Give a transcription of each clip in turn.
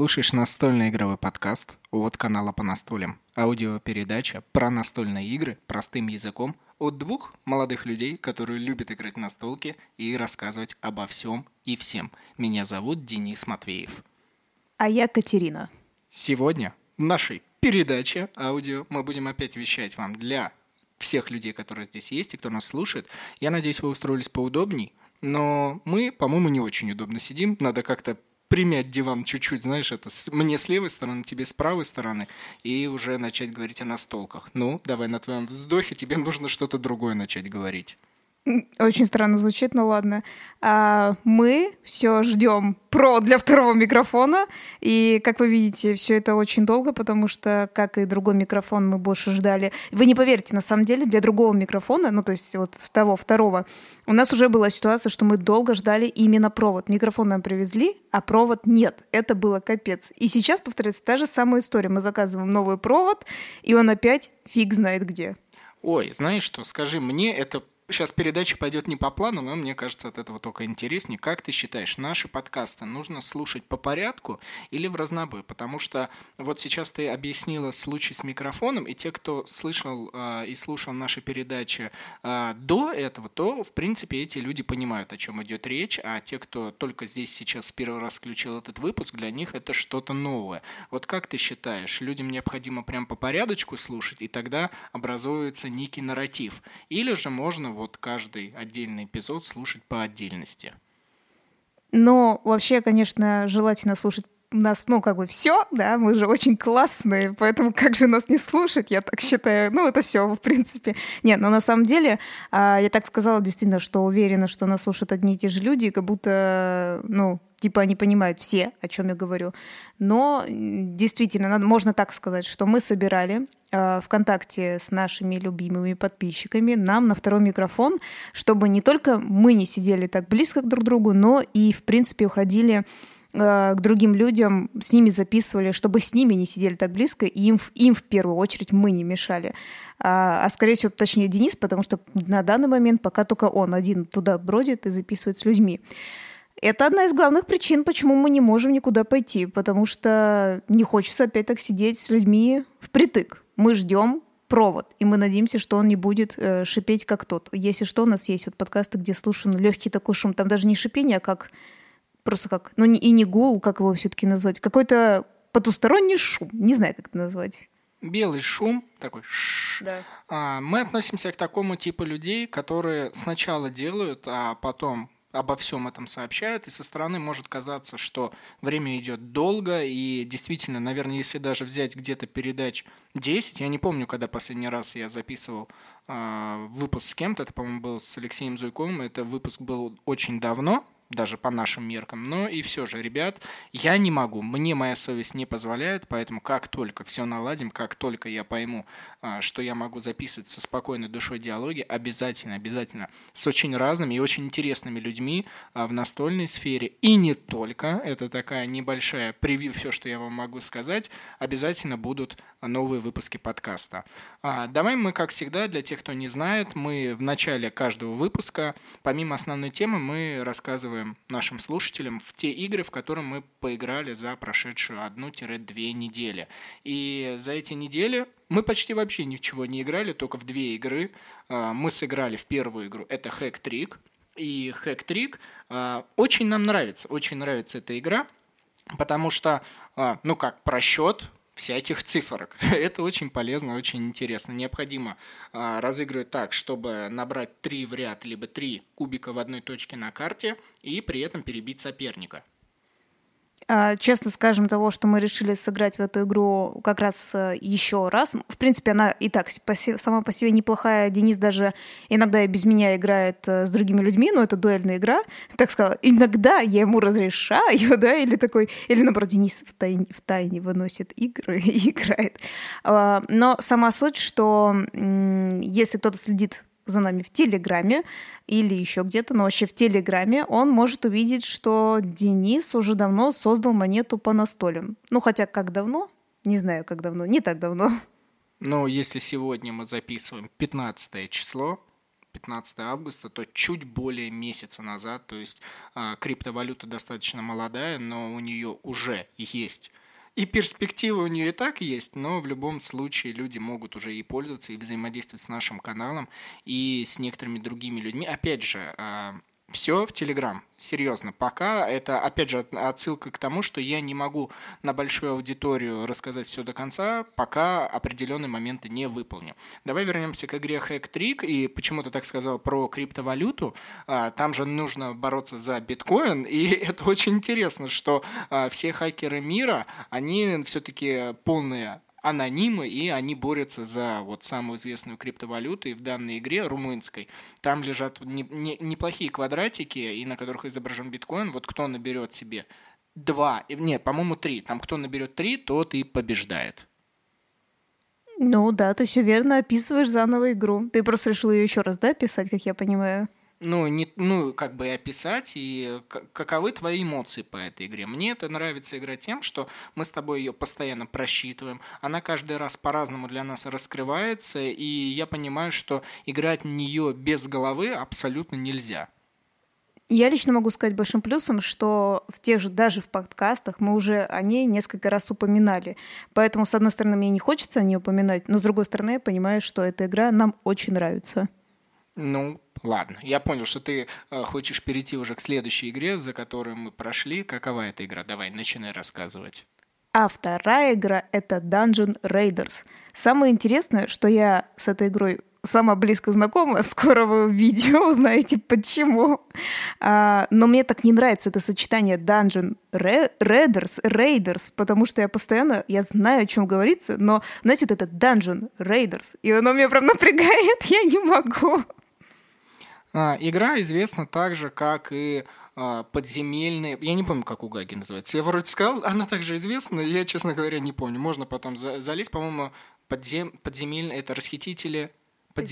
Слушаешь настольный игровой подкаст от канала по настолям. Аудиопередача про настольные игры простым языком от двух молодых людей, которые любят играть на настолки и рассказывать обо всем и всем. Меня зовут Денис Матвеев. А я Катерина. Сегодня в нашей передаче аудио мы будем опять вещать вам для всех людей, которые здесь есть и кто нас слушает. Я надеюсь, вы устроились поудобней, но мы, по-моему, не очень удобно сидим. Надо как-то примять диван чуть-чуть, знаешь, это мне с левой стороны, тебе с правой стороны, и уже начать говорить о настолках. Ну, давай на твоем вздохе тебе нужно что-то другое начать говорить. Очень странно звучит, но ладно. А, мы все ждем про для второго микрофона. И, как вы видите, все это очень долго, потому что, как и другой микрофон, мы больше ждали. Вы не поверите, на самом деле, для другого микрофона, ну, то есть вот того второго, у нас уже была ситуация, что мы долго ждали именно провод. Микрофон нам привезли, а провод нет. Это было капец. И сейчас повторяется та же самая история. Мы заказываем новый провод, и он опять фиг знает где. Ой, знаешь что, скажи, мне это Сейчас передача пойдет не по плану, но мне кажется, от этого только интереснее. Как ты считаешь, наши подкасты нужно слушать по порядку или в разнобой? Потому что вот сейчас ты объяснила случай с микрофоном, и те, кто слышал э, и слушал наши передачи э, до этого, то, в принципе, эти люди понимают, о чем идет речь, а те, кто только здесь сейчас первый раз включил этот выпуск, для них это что-то новое. Вот как ты считаешь, людям необходимо прям по порядочку слушать, и тогда образуется некий нарратив? Или же можно вот каждый отдельный эпизод слушать по отдельности. Но вообще, конечно, желательно слушать нас, ну, как бы все, да, мы же очень классные, поэтому как же нас не слушать, я так считаю. Ну, это все, в принципе. Нет, но на самом деле, а, я так сказала действительно, что уверена, что нас слушают одни и те же люди, как будто, ну, типа они понимают все, о чем я говорю. Но действительно, надо, можно так сказать, что мы собирали ВКонтакте с нашими любимыми подписчиками нам на второй микрофон, чтобы не только мы не сидели так близко друг к другу, но и, в принципе, уходили э, к другим людям, с ними записывали, чтобы с ними не сидели так близко, и им, им в первую очередь мы не мешали. А, а скорее всего, точнее, Денис, потому что на данный момент пока только он один туда бродит и записывает с людьми. Это одна из главных причин, почему мы не можем никуда пойти, потому что не хочется опять так сидеть с людьми впритык. Мы ждем провод, и мы надеемся, что он не будет э, шипеть как тот. Если что, у нас есть вот подкасты, где слушан легкий такой шум. Там даже не шипение, а как просто как, ну и не гул, как его все-таки назвать, какой-то потусторонний шум. Не знаю, как это назвать. Белый шум, такой ш. Да. А, мы относимся к такому типу людей, которые сначала делают, а потом обо всем этом сообщают, и со стороны может казаться, что время идет долго, и действительно, наверное, если даже взять где-то передач 10, я не помню, когда последний раз я записывал э, выпуск с кем-то, это, по-моему, был с Алексеем Зуйковым, это выпуск был очень давно, даже по нашим меркам. Но и все же, ребят, я не могу, мне моя совесть не позволяет, поэтому как только все наладим, как только я пойму, а, что я могу записывать со спокойной душой диалоги, обязательно, обязательно с очень разными и очень интересными людьми а, в настольной сфере. И не только, это такая небольшая превью, все, что я вам могу сказать, обязательно будут новые выпуски подкаста. А, давай мы, как всегда, для тех, кто не знает, мы в начале каждого выпуска, помимо основной темы, мы рассказываем рассказываем нашим слушателям в те игры, в которые мы поиграли за прошедшую одну-две недели. И за эти недели мы почти вообще ничего не играли, только в две игры. А, мы сыграли в первую игру, это Hack Trick. И Hack Trick а, очень нам нравится, очень нравится эта игра, потому что, а, ну как, просчет, всяких цифрок. Это очень полезно, очень интересно. Необходимо а, разыгрывать так, чтобы набрать три в ряд, либо три кубика в одной точке на карте и при этом перебить соперника. А, честно скажем, того, что мы решили сыграть в эту игру как раз э, еще раз. В принципе, она и так сама по себе неплохая. Денис даже иногда и без меня играет э, с другими людьми, но это дуэльная игра. Так сказала, иногда я ему разрешаю, да, или такой, или наоборот, Денис в тайне, в тайне выносит игры и играет. А, но сама суть, что если кто-то следит за нами в Телеграме или еще где-то, но вообще в Телеграме, он может увидеть, что Денис уже давно создал монету по настолям. Ну, хотя как давно? Не знаю, как давно. Не так давно. Но если сегодня мы записываем 15 число, 15 августа, то чуть более месяца назад, то есть а, криптовалюта достаточно молодая, но у нее уже есть и перспективы у нее и так есть, но в любом случае люди могут уже и пользоваться, и взаимодействовать с нашим каналом, и с некоторыми другими людьми. Опять же, а, все в Телеграм. Серьезно. Пока это, опять же, отсылка к тому, что я не могу на большую аудиторию рассказать все до конца, пока определенные моменты не выполню. Давай вернемся к игре Hack Trick. И почему ты так сказал про криптовалюту? А, там же нужно бороться за биткоин. И это очень интересно, что а, все хакеры мира, они все-таки полные анонимы, и они борются за вот самую известную криптовалюту, и в данной игре румынской там лежат не, не, неплохие квадратики, и на которых изображен биткоин. Вот кто наберет себе два, нет, по-моему, три. Там кто наберет три, тот и побеждает. Ну да, ты все верно описываешь заново игру. Ты просто решил ее еще раз, да, писать, как я понимаю? Ну, не, ну, как бы и описать, и каковы твои эмоции по этой игре. Мне это нравится игра тем, что мы с тобой ее постоянно просчитываем, она каждый раз по-разному для нас раскрывается, и я понимаю, что играть в нее без головы абсолютно нельзя. Я лично могу сказать большим плюсом, что в тех же, даже в подкастах мы уже о ней несколько раз упоминали. Поэтому, с одной стороны, мне не хочется о ней упоминать, но с другой стороны, я понимаю, что эта игра нам очень нравится. Ну, ладно. Я понял, что ты э, хочешь перейти уже к следующей игре, за которую мы прошли. Какова эта игра? Давай, начинай рассказывать. А вторая игра — это Dungeon Raiders. Самое интересное, что я с этой игрой сама близко знакома, скоро вы видео узнаете почему. А, но мне так не нравится это сочетание Dungeon Raiders, Raiders, потому что я постоянно, я знаю, о чем говорится, но, знаете, вот это Dungeon Raiders, и оно меня прям напрягает, я не могу. А, игра известна так же, как и а, подземельные... Я не помню, как у Гаги называется. Я вроде сказал, она также известна, я, честно говоря, не помню. Можно потом за залезть, по-моему, подзем... подземельные... Это расхитители под...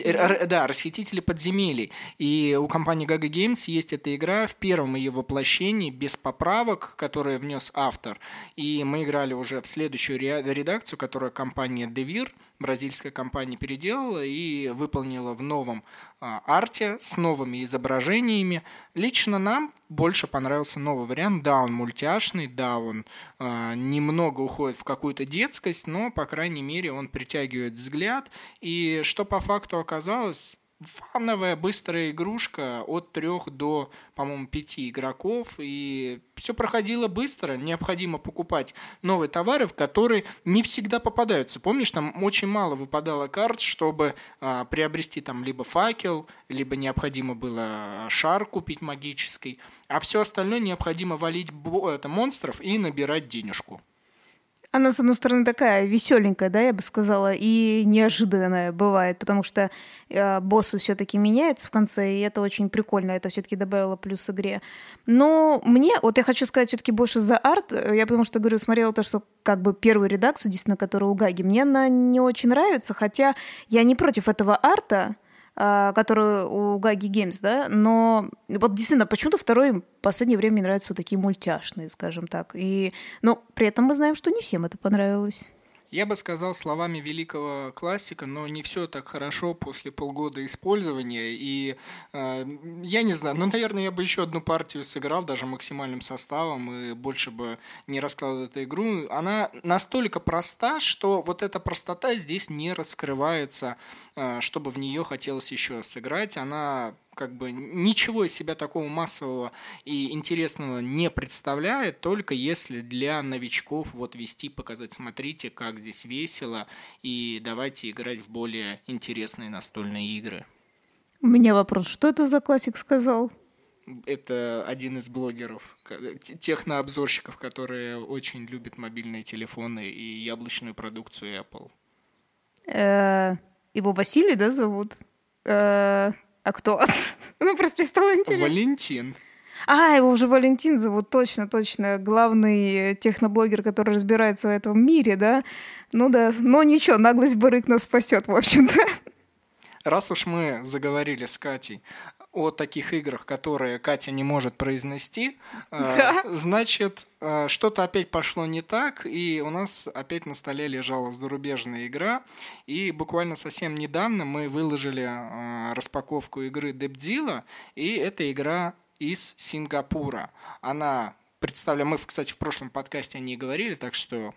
Да, расхитители подземелий. И у компании Gaga Games есть эта игра в первом ее воплощении, без поправок, которые внес автор. И мы играли уже в следующую редакцию, которую компания Devir, бразильская компания, переделала и выполнила в новом а, арте с новыми изображениями. Лично нам больше понравился новый вариант. Да, он мультяшный, да, он э, немного уходит в какую-то детскость, но, по крайней мере, он притягивает взгляд. И что по факту оказалось, фановая быстрая игрушка от трех до, по-моему, пяти игроков, и все проходило быстро, необходимо покупать новые товары, в которые не всегда попадаются. Помнишь, там очень мало выпадало карт, чтобы а, приобрести там либо факел, либо необходимо было шар купить магический, а все остальное необходимо валить это, монстров и набирать денежку. Она, с одной стороны, такая веселенькая, да, я бы сказала, и неожиданная бывает, потому что э, боссы все-таки меняются в конце, и это очень прикольно, это все-таки добавило плюс игре. Но мне, вот я хочу сказать все-таки больше за арт, я потому что, говорю, смотрела то, что как бы первую редакцию, действительно, которая у Гаги, мне она не очень нравится, хотя я не против этого арта, а, которую у Гаги Геймс, да, но вот действительно, почему-то второй в последнее время мне нравятся вот такие мультяшные, скажем так. И, ну, при этом мы знаем, что не всем это понравилось. Я бы сказал словами великого классика, но не все так хорошо после полгода использования. И э, я не знаю, ну, наверное, я бы еще одну партию сыграл, даже максимальным составом, и больше бы не раскладывал эту игру. Она настолько проста, что вот эта простота здесь не раскрывается, э, чтобы в нее хотелось еще сыграть. Она как бы ничего из себя такого массового и интересного не представляет, только если для новичков вот вести, показать, смотрите, как здесь весело, и давайте играть в более интересные настольные игры. У меня вопрос, что это за классик сказал? Это один из блогеров, технообзорщиков, которые очень любят мобильные телефоны и яблочную продукцию Apple. Э, его Василий, да, зовут? Э, а кто? ну, просто стало интересно. Валентин. А, его уже Валентин зовут, точно, точно. Главный техноблогер, который разбирается в этом мире, да? Ну да, но ничего, наглость барык нас спасет, в общем-то. Раз уж мы заговорили с Катей о таких играх, которые Катя не может произнести, э, да. значит, э, что-то опять пошло не так, и у нас опять на столе лежала зарубежная игра, и буквально совсем недавно мы выложили э, распаковку игры Дебдила, и эта игра из Сингапура. Она представляем, мы, кстати, в прошлом подкасте о ней говорили, так что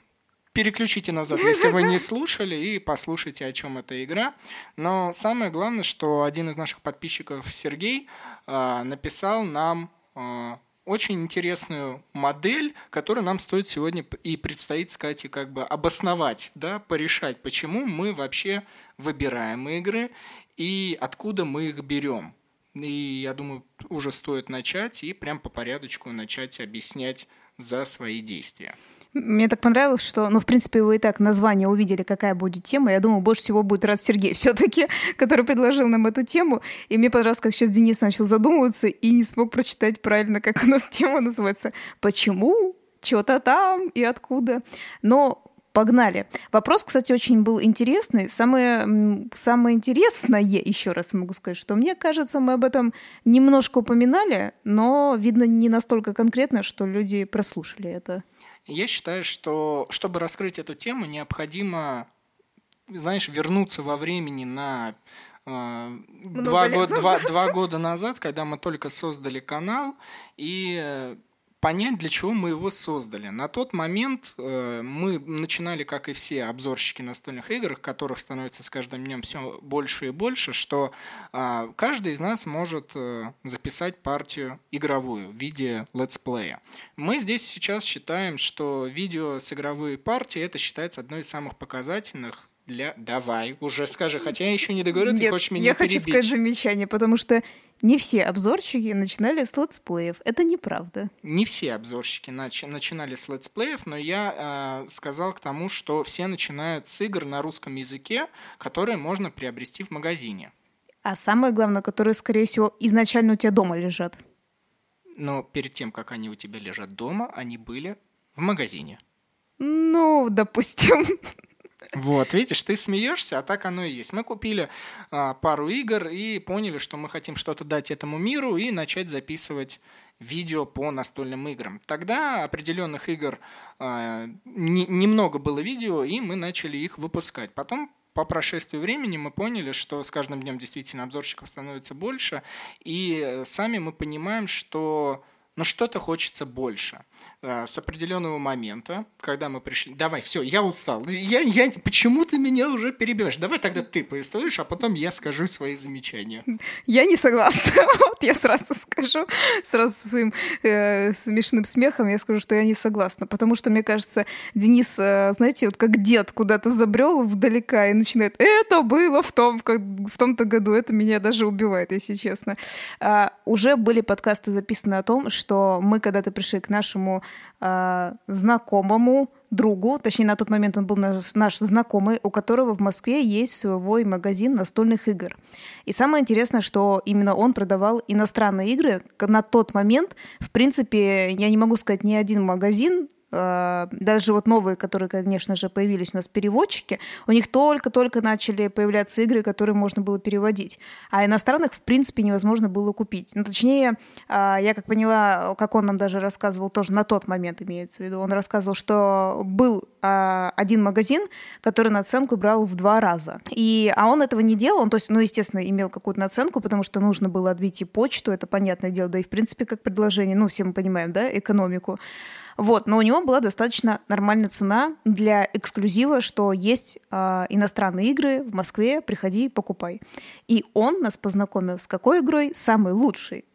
переключите назад, если вы не слушали, и послушайте, о чем эта игра. Но самое главное, что один из наших подписчиков, Сергей, а, написал нам а, очень интересную модель, которую нам стоит сегодня и предстоит, сказать, и как бы обосновать, да, порешать, почему мы вообще выбираем игры и откуда мы их берем. И я думаю, уже стоит начать и прям по порядочку начать объяснять за свои действия. Мне так понравилось, что, ну, в принципе, вы и так название увидели, какая будет тема. Я думаю, больше всего будет рад Сергей все-таки, который предложил нам эту тему. И мне понравилось, как сейчас Денис начал задумываться и не смог прочитать правильно, как у нас тема называется. Почему? Что-то там и откуда. Но Погнали. Вопрос, кстати, очень был интересный. Самое, самое интересное, еще раз могу сказать, что мне кажется, мы об этом немножко упоминали, но, видно, не настолько конкретно, что люди прослушали это. Я считаю, что чтобы раскрыть эту тему, необходимо, знаешь, вернуться во времени на э, два, года, два, два года назад, когда мы только создали канал, и э, понять, для чего мы его создали. На тот момент э, мы начинали, как и все обзорщики настольных игр, которых становится с каждым днем все больше и больше, что э, каждый из нас может э, записать партию игровую в виде летсплея. Мы здесь сейчас считаем, что видео с игровой партией это считается одной из самых показательных для... Давай, уже скажи, хотя я еще не договорю, Нет, ты хочешь меня я перебить. хочу сказать замечание, потому что не все обзорщики начинали с летсплеев. Это неправда. Не все обзорщики нач- начинали с летсплеев, но я э, сказал к тому, что все начинают с игр на русском языке, которые можно приобрести в магазине. А самое главное, которые, скорее всего, изначально у тебя дома лежат. Но перед тем, как они у тебя лежат дома, они были в магазине. Ну, допустим. Вот, видишь, ты смеешься, а так оно и есть. Мы купили а, пару игр и поняли, что мы хотим что-то дать этому миру и начать записывать видео по настольным играм. Тогда определенных игр а, не, немного было видео, и мы начали их выпускать. Потом по прошествию времени мы поняли, что с каждым днем действительно обзорщиков становится больше, и сами мы понимаем, что но что-то хочется больше. Э, с определенного момента, когда мы пришли... Давай, все, я устал. Я, я... Почему ты меня уже перебиваешь? Давай тогда ты повествуешь, а потом я скажу свои замечания. Я не согласна. вот я сразу скажу, сразу со своим э, смешным смехом я скажу, что я не согласна. Потому что, мне кажется, Денис, э, знаете, вот как дед куда-то забрел вдалека и начинает «это было в, том, как, в том-то году». Это меня даже убивает, если честно. А, уже были подкасты записаны о том, что мы когда-то пришли к нашему э, знакомому другу, точнее на тот момент он был наш, наш знакомый, у которого в Москве есть свой магазин настольных игр. И самое интересное, что именно он продавал иностранные игры. На тот момент, в принципе, я не могу сказать ни один магазин даже вот новые, которые, конечно же, появились у нас переводчики, у них только-только начали появляться игры, которые можно было переводить. А иностранных, в принципе, невозможно было купить. Ну, точнее, э, я как поняла, как он нам даже рассказывал, тоже на тот момент имеется в виду, он рассказывал, что был э, один магазин, который наценку брал в два раза. И, а он этого не делал, он, то есть, ну, естественно, имел какую-то наценку, потому что нужно было отбить и почту, это понятное дело, да и, в принципе, как предложение, ну, все мы понимаем, да, экономику. Вот, но у него была достаточно нормальная цена для эксклюзива, что есть э, иностранные игры в Москве, приходи, покупай. И он нас познакомил с какой игрой? Самой лучшей.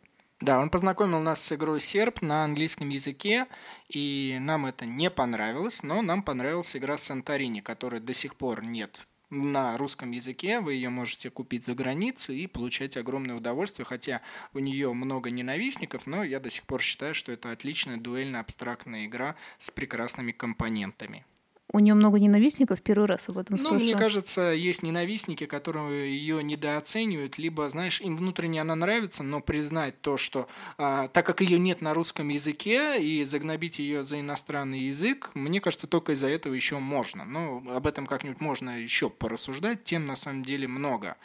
Да, он познакомил нас с игрой серп на английском языке, и нам это не понравилось, но нам понравилась игра Санторини, которой до сих пор нет на русском языке, вы ее можете купить за границей и получать огромное удовольствие, хотя у нее много ненавистников, но я до сих пор считаю, что это отличная дуэльно-абстрактная игра с прекрасными компонентами. У нее много ненавистников, первый раз об этом ну, слышу. мне кажется, есть ненавистники, которые ее недооценивают, либо, знаешь, им внутренне она нравится, но признать то, что а, так как ее нет на русском языке, и загнобить ее за иностранный язык, мне кажется, только из-за этого еще можно. Ну, об этом как-нибудь можно еще порассуждать, тем на самом деле много.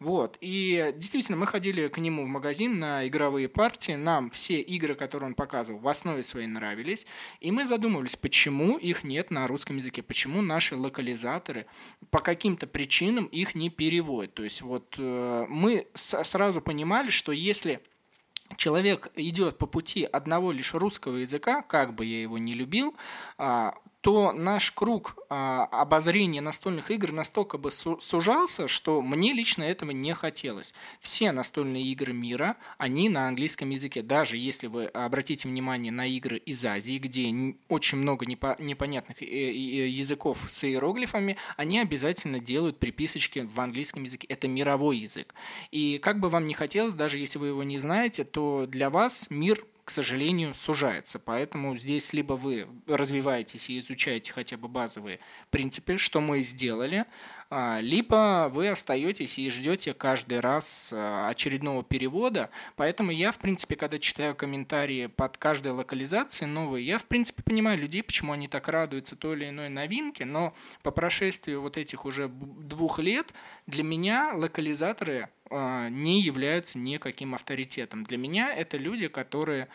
Вот. И действительно, мы ходили к нему в магазин на игровые партии. Нам все игры, которые он показывал, в основе своей нравились. И мы задумывались, почему их нет на русском языке, почему наши локализаторы по каким-то причинам их не переводят. То есть вот э, мы сразу понимали, что если человек идет по пути одного лишь русского языка, как бы я его не любил, а, то наш круг а, обозрения настольных игр настолько бы сужался, что мне лично этого не хотелось. Все настольные игры мира, они на английском языке. Даже если вы обратите внимание на игры из Азии, где очень много непонятных э, языков с иероглифами, они обязательно делают приписочки в английском языке. Это мировой язык. И как бы вам ни хотелось, даже если вы его не знаете, то для вас мир к сожалению, сужается. Поэтому здесь либо вы развиваетесь и изучаете хотя бы базовые принципы, что мы сделали, а, либо вы остаетесь и ждете каждый раз а, очередного перевода. Поэтому я, в принципе, когда читаю комментарии под каждой локализацией новой, я, в принципе, понимаю людей, почему они так радуются той или иной новинке, но по прошествию вот этих уже двух лет для меня локализаторы не являются никаким авторитетом. Для меня это люди, которые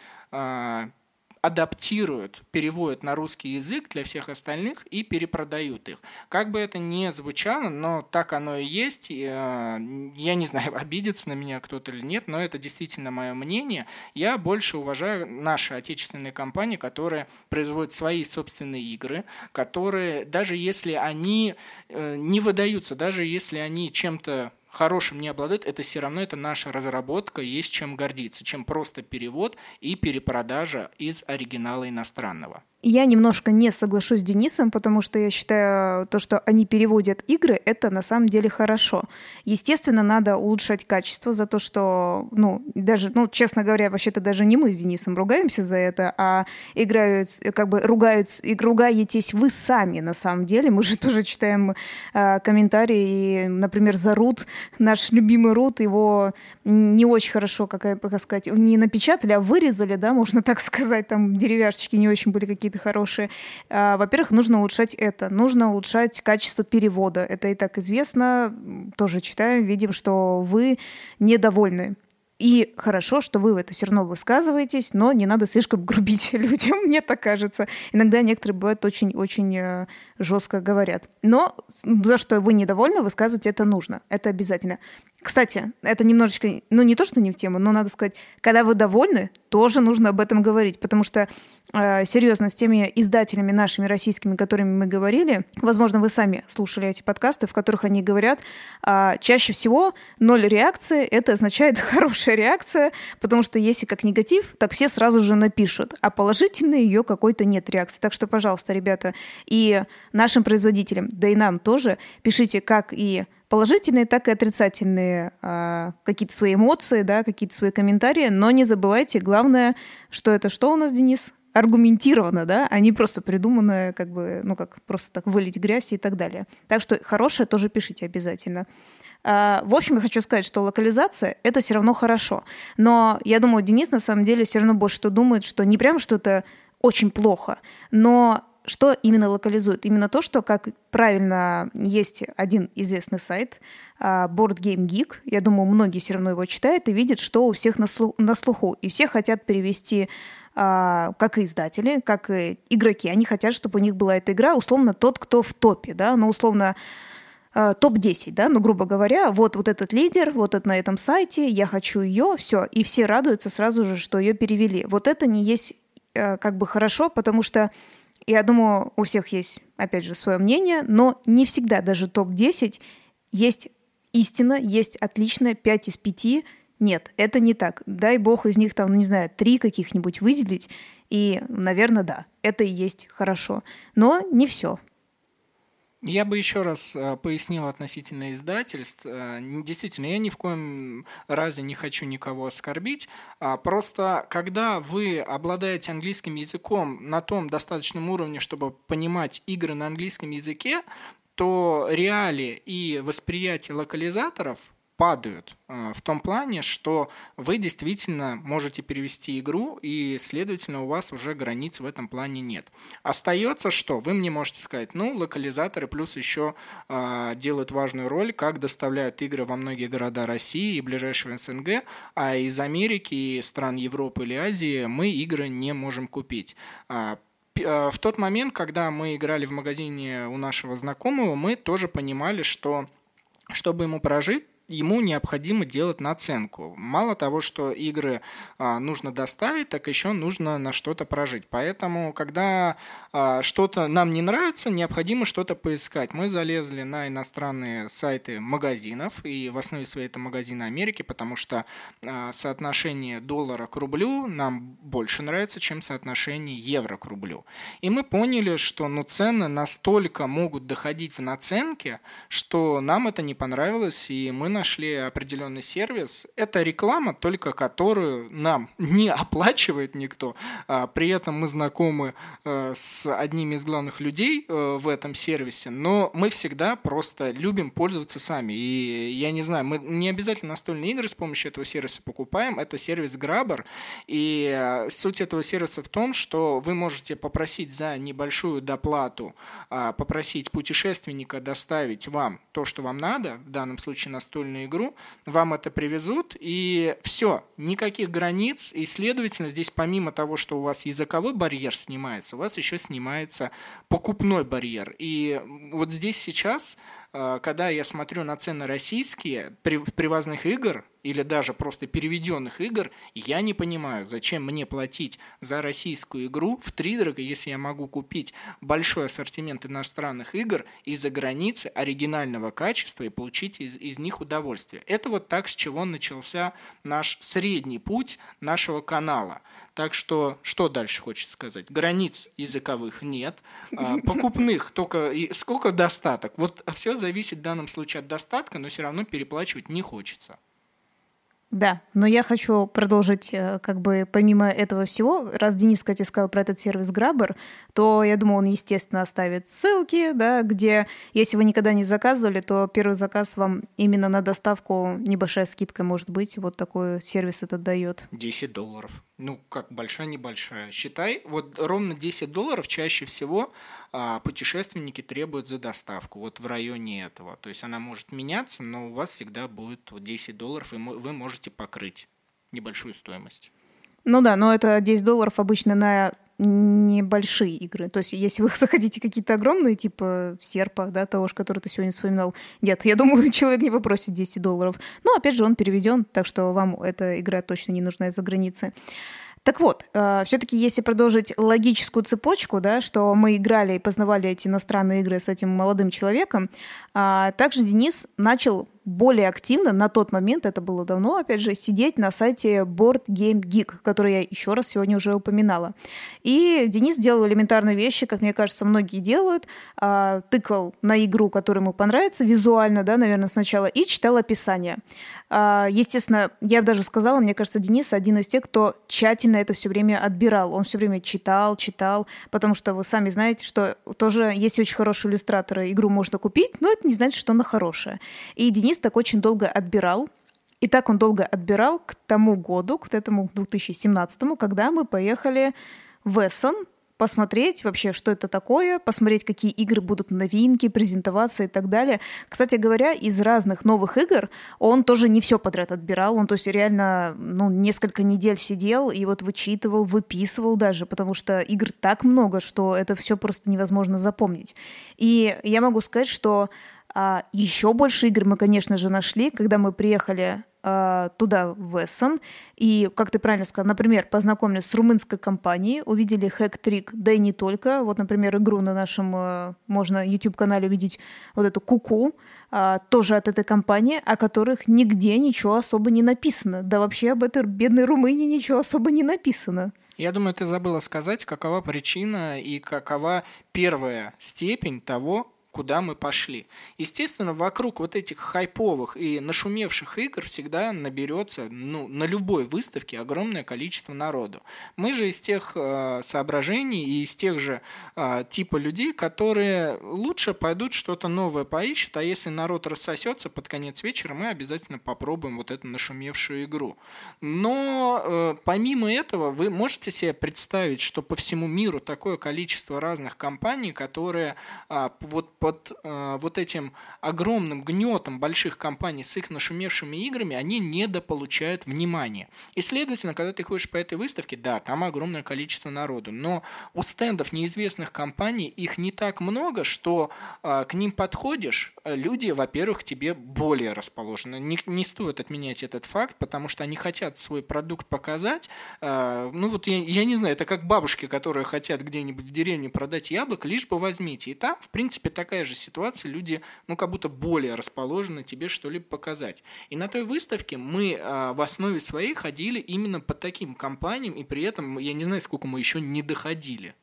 адаптируют, переводят на русский язык для всех остальных и перепродают их. Как бы это ни звучало, но так оно и есть. Э, я не знаю, обидится на меня кто-то или нет, но это действительно мое мнение. Я больше уважаю наши отечественные компании, которые производят свои собственные игры, которые, даже если они э, не выдаются, даже если они чем-то хорошим не обладает, это все равно это наша разработка, есть чем гордиться, чем просто перевод и перепродажа из оригинала иностранного. Я немножко не соглашусь с Денисом, потому что я считаю, то, что они переводят игры, это на самом деле хорошо. Естественно, надо улучшать качество за то, что, ну, даже, ну, честно говоря, вообще-то даже не мы с Денисом ругаемся за это, а играют, как бы ругают, и ругаетесь вы сами на самом деле. Мы же тоже читаем э, комментарии, и, например, за Рут, наш любимый Рут, его не очень хорошо, как, как сказать, не напечатали, а вырезали, да, можно так сказать, там деревяшечки не очень были какие-то какие-то хорошие. А, во-первых, нужно улучшать это. Нужно улучшать качество перевода. Это и так известно. Тоже читаем, видим, что вы недовольны. И хорошо, что вы в это все равно высказываетесь, но не надо слишком грубить людям, мне так кажется. Иногда некоторые бывают очень-очень э, жестко говорят. Но за что вы недовольны, высказывать это нужно. Это обязательно. Кстати, это немножечко, ну не то, что не в тему, но надо сказать, когда вы довольны, тоже нужно об этом говорить, потому что э, серьезно с теми издателями нашими российскими, которыми мы говорили, возможно, вы сами слушали эти подкасты, в которых они говорят, э, чаще всего ноль реакции это означает хорошая реакция, потому что если как негатив, так все сразу же напишут, а положительной ее какой-то нет реакции. Так что, пожалуйста, ребята, и нашим производителям, да и нам тоже, пишите как и положительные, так и отрицательные э, какие-то свои эмоции, да, какие-то свои комментарии, но не забывайте, главное, что это что у нас, Денис? аргументированно, да, а не просто придуманное, как бы, ну, как просто так вылить грязь и так далее. Так что хорошее тоже пишите обязательно. А, в общем, я хочу сказать, что локализация — это все равно хорошо. Но я думаю, Денис на самом деле все равно больше что думает, что не прям что-то очень плохо, но что именно локализует? Именно то, что, как правильно, есть один известный сайт, а, Board Game Geek. Я думаю, многие все равно его читают и видят, что у всех на, слух, на слуху. И все хотят перевести а, как и издатели, как и игроки. Они хотят, чтобы у них была эта игра, условно, тот, кто в топе, да, ну, условно, топ-10, да, ну, грубо говоря, вот, вот этот лидер, вот это на этом сайте, я хочу ее, все, и все радуются сразу же, что ее перевели. Вот это не есть как бы хорошо, потому что я думаю, у всех есть, опять же, свое мнение, но не всегда даже топ-10 есть истина, есть отличная, 5 из 5. Нет, это не так. Дай бог из них там, ну не знаю, три каких-нибудь выделить, и, наверное, да, это и есть хорошо. Но не все. Я бы еще раз э, пояснил относительно издательств. Э, действительно, я ни в коем разе не хочу никого оскорбить. А просто когда вы обладаете английским языком на том достаточном уровне, чтобы понимать игры на английском языке, то реалии и восприятие локализаторов падают э, в том плане, что вы действительно можете перевести игру, и, следовательно, у вас уже границ в этом плане нет. Остается что? Вы мне можете сказать, ну, локализаторы плюс еще э, делают важную роль, как доставляют игры во многие города России и ближайшего СНГ, а из Америки и стран Европы или Азии мы игры не можем купить. А, в тот момент, когда мы играли в магазине у нашего знакомого, мы тоже понимали, что чтобы ему прожить, ему необходимо делать наценку. Мало того, что игры а, нужно доставить, так еще нужно на что-то прожить. Поэтому, когда а, что-то нам не нравится, необходимо что-то поискать. Мы залезли на иностранные сайты магазинов, и в основе своей это магазины Америки, потому что а, соотношение доллара к рублю нам больше нравится, чем соотношение евро к рублю. И мы поняли, что ну, цены настолько могут доходить в наценке, что нам это не понравилось, и мы нашли определенный сервис. Это реклама, только которую нам не оплачивает никто. А, при этом мы знакомы э, с одними из главных людей э, в этом сервисе, но мы всегда просто любим пользоваться сами. И я не знаю, мы не обязательно настольные игры с помощью этого сервиса покупаем. Это сервис Grabber. И э, суть этого сервиса в том, что вы можете попросить за небольшую доплату, а, попросить путешественника доставить вам то, что вам надо, в данном случае настольную настольную игру, вам это привезут, и все, никаких границ, и, следовательно, здесь помимо того, что у вас языковой барьер снимается, у вас еще снимается покупной барьер. И вот здесь сейчас Э, когда я смотрю на цены российские привозных игр или даже просто переведенных игр, я не понимаю, зачем мне платить за российскую игру в три дорого, если я могу купить большой ассортимент иностранных игр из-за границы оригинального качества и получить из, из них удовольствие. Это вот так, с чего начался наш средний путь нашего канала – так что, что дальше хочется сказать? Границ языковых нет, а, покупных только и сколько достаток. Вот все зависит в данном случае от достатка, но все равно переплачивать не хочется. Да, но я хочу продолжить, э, как бы помимо этого всего, раз Денис, кстати, сказал про этот сервис Grabber, то я думаю, он, естественно, оставит ссылки, да, где, если вы никогда не заказывали, то первый заказ вам именно на доставку небольшая скидка может быть, вот такой сервис этот дает. 10 долларов. Ну, как большая-небольшая. Считай, вот ровно 10 долларов чаще всего а, путешественники требуют за доставку, вот в районе этого. То есть она может меняться, но у вас всегда будет вот 10 долларов, и вы можете покрыть небольшую стоимость. Ну да, но это 10 долларов обычно на небольшие игры. То есть, если вы захотите какие-то огромные, типа серпа, да, того же, который ты сегодня вспоминал, нет, я думаю, человек не попросит 10 долларов. Но, опять же, он переведен, так что вам эта игра точно не нужна из-за границы. Так вот, э, все-таки если продолжить логическую цепочку, да, что мы играли и познавали эти иностранные игры с этим молодым человеком, э, также Денис начал более активно на тот момент, это было давно, опять же, сидеть на сайте Board Game Geek, который я еще раз сегодня уже упоминала. И Денис делал элементарные вещи, как мне кажется, многие делают. А, тыкал на игру, которая ему понравится, визуально, да, наверное, сначала, и читал описание. А, естественно, я бы даже сказала, мне кажется, Денис один из тех, кто тщательно это все время отбирал. Он все время читал, читал, потому что вы сами знаете, что тоже, если очень хорошие иллюстраторы, игру можно купить, но это не значит, что она хорошая. И Денис Денис так очень долго отбирал. И так он долго отбирал к тому году, к этому 2017, когда мы поехали в Эссен посмотреть вообще, что это такое, посмотреть, какие игры будут новинки, презентоваться и так далее. Кстати говоря, из разных новых игр он тоже не все подряд отбирал, он то есть реально ну, несколько недель сидел и вот вычитывал, выписывал даже, потому что игр так много, что это все просто невозможно запомнить. И я могу сказать, что а еще больше игр мы, конечно же, нашли, когда мы приехали а, туда, в Эссен, и, как ты правильно сказал, например, познакомились с румынской компанией, увидели хэк-трик, да и не только. Вот, например, игру на нашем, а, можно YouTube-канале увидеть, вот эту Куку, а, тоже от этой компании, о которых нигде ничего особо не написано. Да вообще об этой бедной Румынии ничего особо не написано. Я думаю, ты забыла сказать, какова причина и какова первая степень того, куда мы пошли. Естественно, вокруг вот этих хайповых и нашумевших игр всегда наберется ну, на любой выставке огромное количество народу. Мы же из тех э, соображений и из тех же э, типа людей, которые лучше пойдут что-то новое поищут, а если народ рассосется под конец вечера, мы обязательно попробуем вот эту нашумевшую игру. Но э, помимо этого, вы можете себе представить, что по всему миру такое количество разных компаний, которые э, вот под э, вот этим огромным гнетом больших компаний с их нашумевшими играми, они недополучают внимания. И, следовательно, когда ты ходишь по этой выставке, да, там огромное количество народу, но у стендов неизвестных компаний их не так много, что э, к ним подходишь, люди, во-первых, к тебе более расположены. Не, не стоит отменять этот факт, потому что они хотят свой продукт показать. Э, ну вот я, я не знаю, это как бабушки, которые хотят где-нибудь в деревне продать яблок, лишь бы возьмите. И там, в принципе, такая же ситуация, люди, ну, как будто более расположены тебе что-либо показать. И на той выставке мы а, в основе своей ходили именно по таким компаниям, и при этом, я не знаю, сколько мы еще не доходили.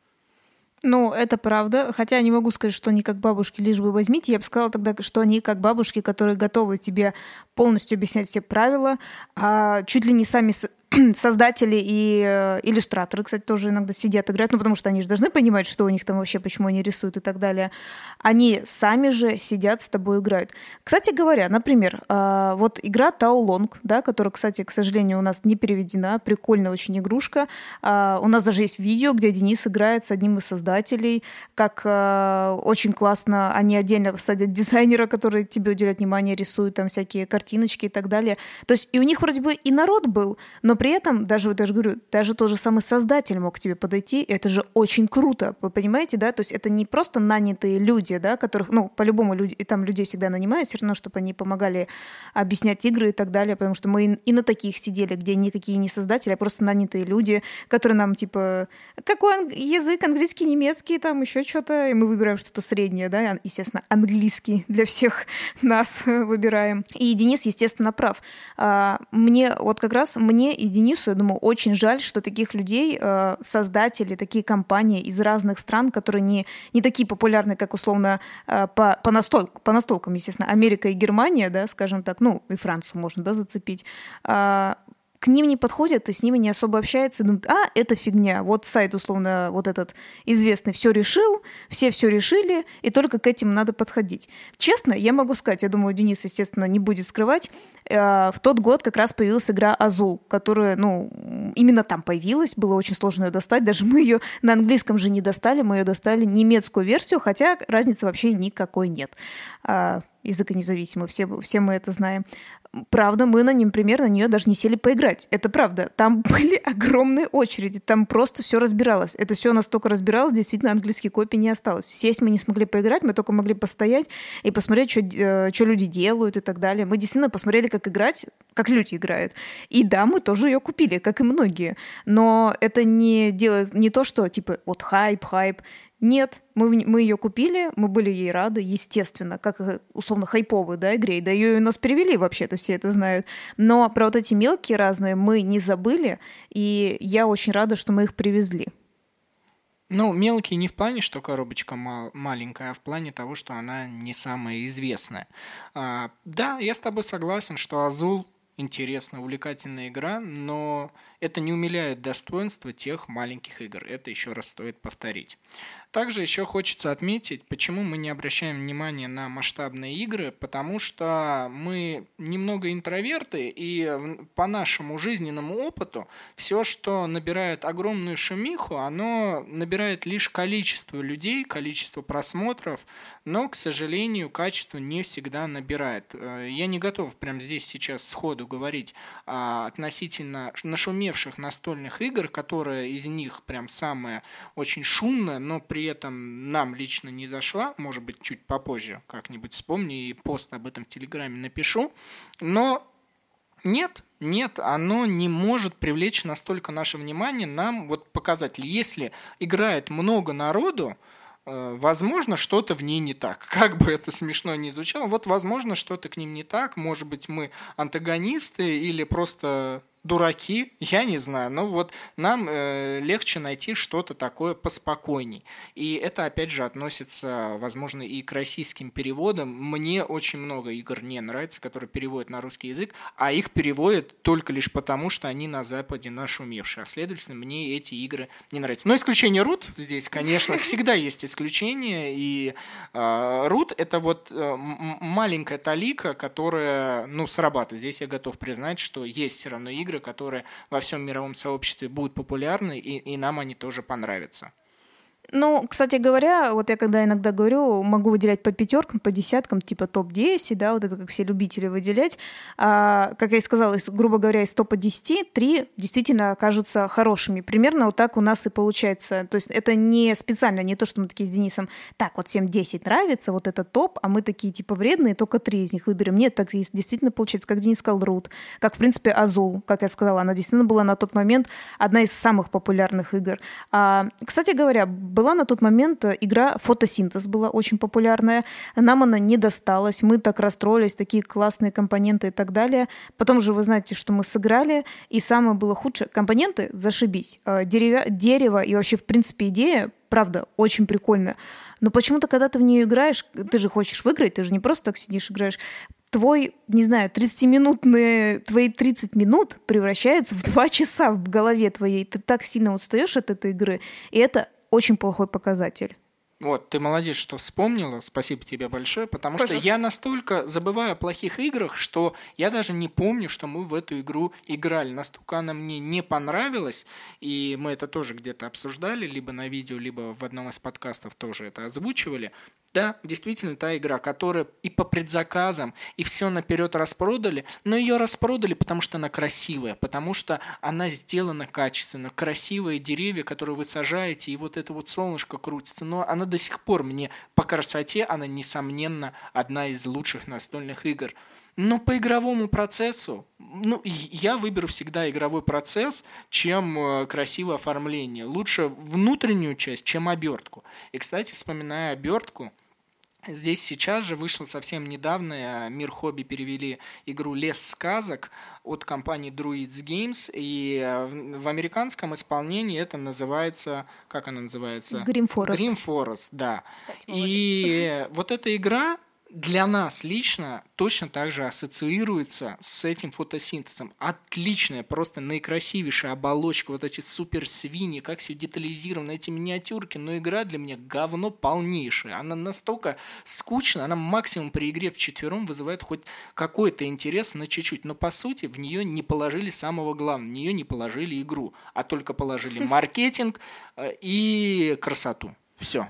Ну, это правда. Хотя не могу сказать, что они как бабушки, лишь бы возьмите. Я бы сказала тогда, что они как бабушки, которые готовы тебе полностью объяснять все правила, а чуть ли не сами создатели и э, иллюстраторы, кстати, тоже иногда сидят, играют, ну, потому что они же должны понимать, что у них там вообще, почему они рисуют и так далее. Они сами же сидят с тобой играют. Кстати говоря, например, э, вот игра Таулонг, да, которая, кстати, к сожалению, у нас не переведена, прикольная очень игрушка. Э, у нас даже есть видео, где Денис играет с одним из создателей, как очень классно они отдельно садят дизайнера, который тебе уделяет внимание, рисует там всякие картиночки и так далее. То есть и у них вроде бы и народ был, но при этом, даже, даже говорю, даже тот же самый создатель мог к тебе подойти, это же очень круто, вы понимаете, да? То есть это не просто нанятые люди, да, которых, ну, по-любому люди, и там людей всегда нанимают, все равно, чтобы они помогали объяснять игры и так далее, потому что мы и на таких сидели, где никакие не создатели, а просто нанятые люди, которые нам, типа, какой анг- язык, английский, немецкий, там еще что-то, и мы выбираем что-то среднее, да, естественно, английский для всех нас выбираем. И Денис, естественно, прав. А, мне, вот как раз мне и Денису, я думаю, очень жаль, что таких людей, э, создатели, такие компании из разных стран, которые не, не такие популярны, как условно э, по, по, настол, по настолкам, естественно, Америка и Германия, да, скажем так, ну и Францию можно, да, зацепить, а, к ним не подходят и с ними не особо общаются, и думают, а, это фигня. Вот сайт, условно, вот этот известный все решил, все все решили, и только к этим надо подходить. Честно, я могу сказать, я думаю, Денис, естественно, не будет скрывать, э, в тот год как раз появилась игра Азул, которая, ну, именно там появилась, было очень сложно ее достать, даже мы ее на английском же не достали, мы ее достали немецкую версию, хотя разницы вообще никакой нет а, языконезависимый, все, все мы это знаем. Правда, мы на, например, на нее даже не сели поиграть. Это правда. Там были огромные очереди, там просто все разбиралось. Это все настолько разбиралось, действительно, английской копии не осталось. Сесть мы не смогли поиграть, мы только могли постоять и посмотреть, что, э, что люди делают и так далее. Мы действительно посмотрели, как играть, как люди играют. И да, мы тоже ее купили, как и многие. Но это не делает не то, что типа вот хайп, хайп. Нет, мы, мы ее купили, мы были ей рады, естественно, как условно хайповой да, игре, да ее у нас перевели вообще-то, все это знают. Но про вот эти мелкие разные мы не забыли, и я очень рада, что мы их привезли. Ну, мелкие не в плане, что коробочка мал- маленькая, а в плане того, что она не самая известная. А, да, я с тобой согласен, что Азул интересная, увлекательная игра, но это не умиляет достоинства тех маленьких игр. Это еще раз стоит повторить. Также еще хочется отметить, почему мы не обращаем внимания на масштабные игры, потому что мы немного интроверты, и по нашему жизненному опыту все, что набирает огромную шумиху, оно набирает лишь количество людей, количество просмотров, но, к сожалению, качество не всегда набирает. Э, я не готов прямо здесь сейчас сходу говорить а, относительно нашумевших настольных игр, которая из них прям самая очень шумная, но при этом нам лично не зашла, может быть, чуть попозже как-нибудь вспомню и пост об этом в Телеграме напишу, но нет, нет, оно не может привлечь настолько наше внимание. Нам вот показатель, если играет много народу, возможно, что-то в ней не так. Как бы это смешно ни звучало, вот возможно, что-то к ним не так. Может быть, мы антагонисты или просто дураки, я не знаю, но вот нам э, легче найти что-то такое поспокойней. И это, опять же, относится, возможно, и к российским переводам. Мне очень много игр не нравится, которые переводят на русский язык, а их переводят только лишь потому, что они на Западе нашумевшие. А следовательно, мне эти игры не нравятся. Но исключение Рут здесь, конечно, всегда есть исключение. И э, Рут — это вот э, маленькая талика, которая, ну, срабатывает. Здесь я готов признать, что есть все равно игры, игры, которые во всем мировом сообществе будут популярны, и, и нам они тоже понравятся. Ну, кстати говоря, вот я когда иногда говорю, могу выделять по пятеркам, по десяткам, типа топ-10, да, вот это как все любители выделять. А, как я и сказала, из, грубо говоря, из топа 10, три действительно окажутся хорошими. Примерно вот так у нас и получается. То есть это не специально, не то, что мы такие с Денисом, так, вот всем 10 нравится, вот это топ, а мы такие типа вредные, только три из них выберем. Нет, так действительно получается, как Денис сказал, Рут, как, в принципе, Азул, как я сказала, она действительно была на тот момент одна из самых популярных игр. А, кстати говоря, была на тот момент э, игра «Фотосинтез» была очень популярная. Нам она не досталась. Мы так расстроились, такие классные компоненты и так далее. Потом же вы знаете, что мы сыграли. И самое было худшее. Компоненты, зашибись. Э, Деревя... Дерево и вообще, в принципе, идея, правда, очень прикольная. Но почему-то, когда ты в нее играешь, ты же хочешь выиграть, ты же не просто так сидишь играешь твой, не знаю, 30-минутные, твои 30 минут превращаются в 2 часа в голове твоей. Ты так сильно устаешь от этой игры. И это очень плохой показатель. Вот, ты молодец, что вспомнила. Спасибо тебе большое, потому Пожалуйста. что я настолько забываю о плохих играх, что я даже не помню, что мы в эту игру играли. Настолько она мне не понравилась, и мы это тоже где-то обсуждали, либо на видео, либо в одном из подкастов тоже это озвучивали. Да, действительно, та игра, которая и по предзаказам, и все наперед распродали, но ее распродали, потому что она красивая, потому что она сделана качественно. Красивые деревья, которые вы сажаете, и вот это вот солнышко крутится. Но она до сих пор мне по красоте, она, несомненно, одна из лучших настольных игр. Но по игровому процессу, ну, я выберу всегда игровой процесс, чем э, красивое оформление. Лучше внутреннюю часть, чем обертку. И, кстати, вспоминая обертку, Здесь сейчас же вышло совсем недавно, э, Мир Хобби перевели игру «Лес сказок» от компании Druids Games, и э, в американском исполнении это называется, как она называется? Grim Forest. Grim Forest, да. И вот эта игра, для нас лично точно так же ассоциируется с этим фотосинтезом. Отличная, просто наикрасивейшая оболочка, вот эти супер свиньи, как все детализировано, эти миниатюрки, но игра для меня говно полнейшее. Она настолько скучна, она максимум при игре в четвером вызывает хоть какой-то интерес на чуть-чуть, но по сути в нее не положили самого главного, в нее не положили игру, а только положили маркетинг э, и красоту. Все.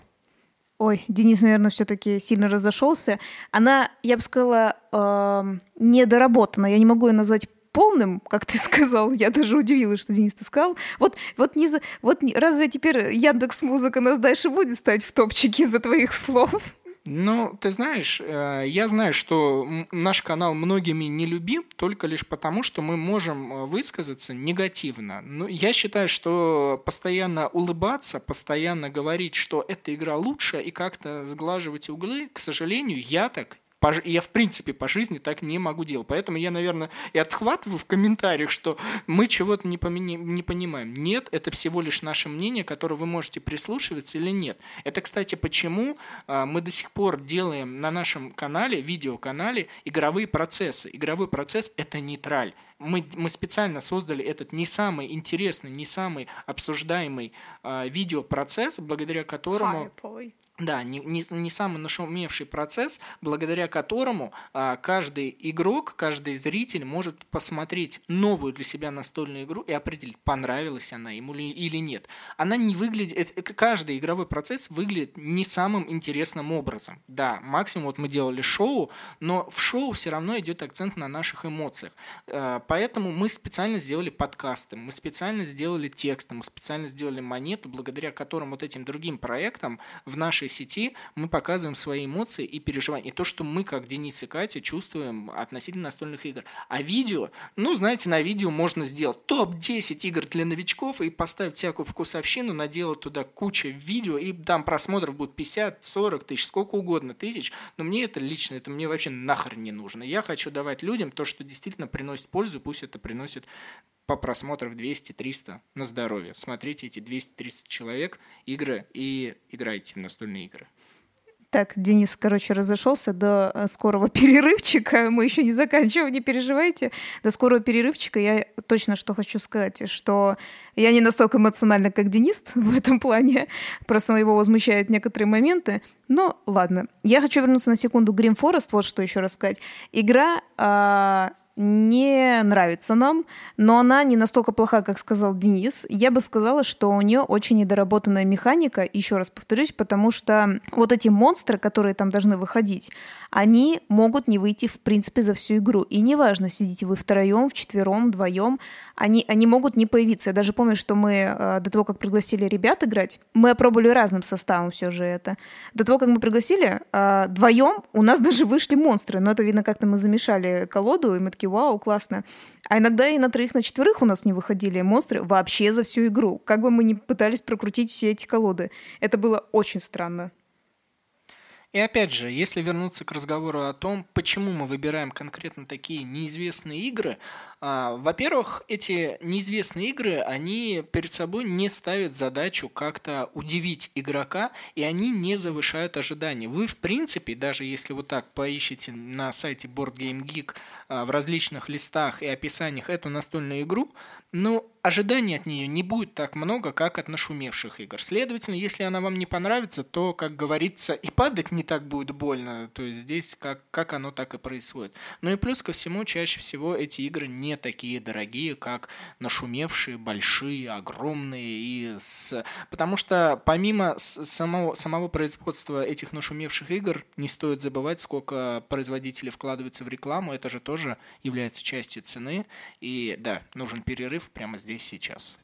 Ой, Денис, наверное, все-таки сильно разошелся. Она, я бы сказала, э, недоработана. Я не могу ее назвать полным, как ты сказал. Я даже удивилась, что Денис ты сказал. Вот, вот, не за, вот разве теперь Яндекс Музыка нас дальше будет ставить в топчики из-за твоих слов? Ну, ты знаешь, э, я знаю, что наш канал многими не любим только лишь потому, что мы можем э, высказаться негативно. Но я считаю, что постоянно улыбаться, постоянно говорить, что эта игра лучше и как-то сглаживать углы, к сожалению, я так я, в принципе, по жизни так не могу делать. Поэтому я, наверное, и отхватываю в комментариях, что мы чего-то не, помени... не понимаем. Нет, это всего лишь наше мнение, которое вы можете прислушиваться или нет. Это, кстати, почему а, мы до сих пор делаем на нашем канале, видеоканале, игровые процессы. Игровой процесс — это нейтраль мы, мы специально создали этот не самый интересный, не самый обсуждаемый э, видеопроцесс, благодаря которому... Хайповый. Да, не, не, не самый нашумевший процесс, благодаря которому а, каждый игрок, каждый зритель может посмотреть новую для себя настольную игру и определить, понравилась она ему ли, или нет. Она не выглядит, это, каждый игровой процесс выглядит не самым интересным образом. Да, максимум вот мы делали шоу, но в шоу все равно идет акцент на наших эмоциях. А, поэтому мы специально сделали подкасты, мы специально сделали тексты, мы специально сделали монету, благодаря которым вот этим другим проектам в нашей сети мы показываем свои эмоции и переживания. И то, что мы, как Денис и Катя, чувствуем относительно настольных игр. А видео, ну, знаете, на видео можно сделать топ-10 игр для новичков и поставить всякую вкусовщину, наделать туда кучу видео, и там просмотров будет 50, 40 тысяч, сколько угодно тысяч. Но мне это лично, это мне вообще нахрен не нужно. Я хочу давать людям то, что действительно приносит пользу, пусть это приносит по просмотров 200-300 на здоровье. Смотрите эти 200-300 человек, игры и играйте в настольные игры. Так, Денис, короче, разошелся до э, скорого перерывчика. Мы еще не заканчиваем, не переживайте. До скорого перерывчика я точно что хочу сказать, что я не настолько эмоциональна, как Денис в этом плане. Просто его возмущают некоторые моменты. Но ладно. Я хочу вернуться на секунду к Grim. Вот что еще рассказать. Игра а, не нравится нам, но она не настолько плоха, как сказал Денис. Я бы сказала, что у нее очень недоработанная механика, еще раз повторюсь, потому что вот эти монстры, которые там должны выходить, они могут не выйти в принципе за всю игру. И неважно, сидите вы втроем, вчетвером, вдвоем, они, они могут не появиться. Я даже помню, что мы э, до того, как пригласили ребят играть, мы опробовали разным составом все же это. До того, как мы пригласили, э, вдвоем у нас даже вышли монстры. Но это видно, как-то мы замешали колоду, и мы такие, вау, классно. А иногда и на троих, на четверых у нас не выходили монстры вообще за всю игру. Как бы мы ни пытались прокрутить все эти колоды. Это было очень странно. И опять же, если вернуться к разговору о том, почему мы выбираем конкретно такие неизвестные игры, во-первых, эти неизвестные игры, они перед собой не ставят задачу как-то удивить игрока, и они не завышают ожидания. Вы, в принципе, даже если вот так поищете на сайте Board Game Geek а, в различных листах и описаниях эту настольную игру, ну, ожиданий от нее не будет так много, как от нашумевших игр. Следовательно, если она вам не понравится, то, как говорится, и падать не так будет больно. То есть здесь как, как оно так и происходит. Ну и плюс ко всему, чаще всего эти игры не не такие дорогие, как нашумевшие, большие, огромные. И с... Потому что помимо самого, самого производства этих нашумевших игр, не стоит забывать, сколько производители вкладываются в рекламу. Это же тоже является частью цены. И да, нужен перерыв прямо здесь сейчас.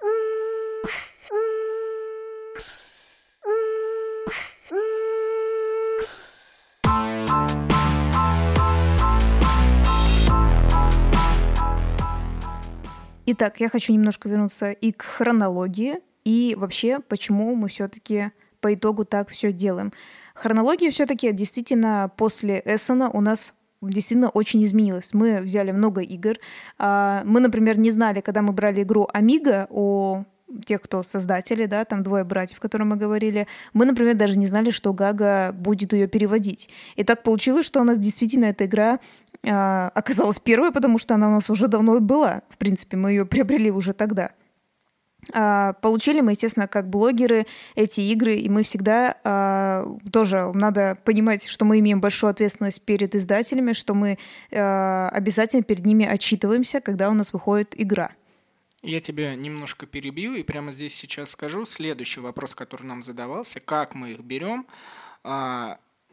Итак, я хочу немножко вернуться и к хронологии, и вообще, почему мы все-таки по итогу так все делаем. Хронология все-таки действительно после Эссена у нас действительно очень изменилась. Мы взяли много игр. А, мы, например, не знали, когда мы брали игру Амига у тех, кто создатели, да, там двое братьев, о которых мы говорили, мы, например, даже не знали, что Гага будет ее переводить. И так получилось, что у нас действительно эта игра оказалась первой, потому что она у нас уже давно была. В принципе, мы ее приобрели уже тогда. А, получили мы, естественно, как блогеры эти игры, и мы всегда а, тоже надо понимать, что мы имеем большую ответственность перед издателями, что мы а, обязательно перед ними отчитываемся, когда у нас выходит игра. Я тебя немножко перебью и прямо здесь сейчас скажу следующий вопрос, который нам задавался, как мы их берем.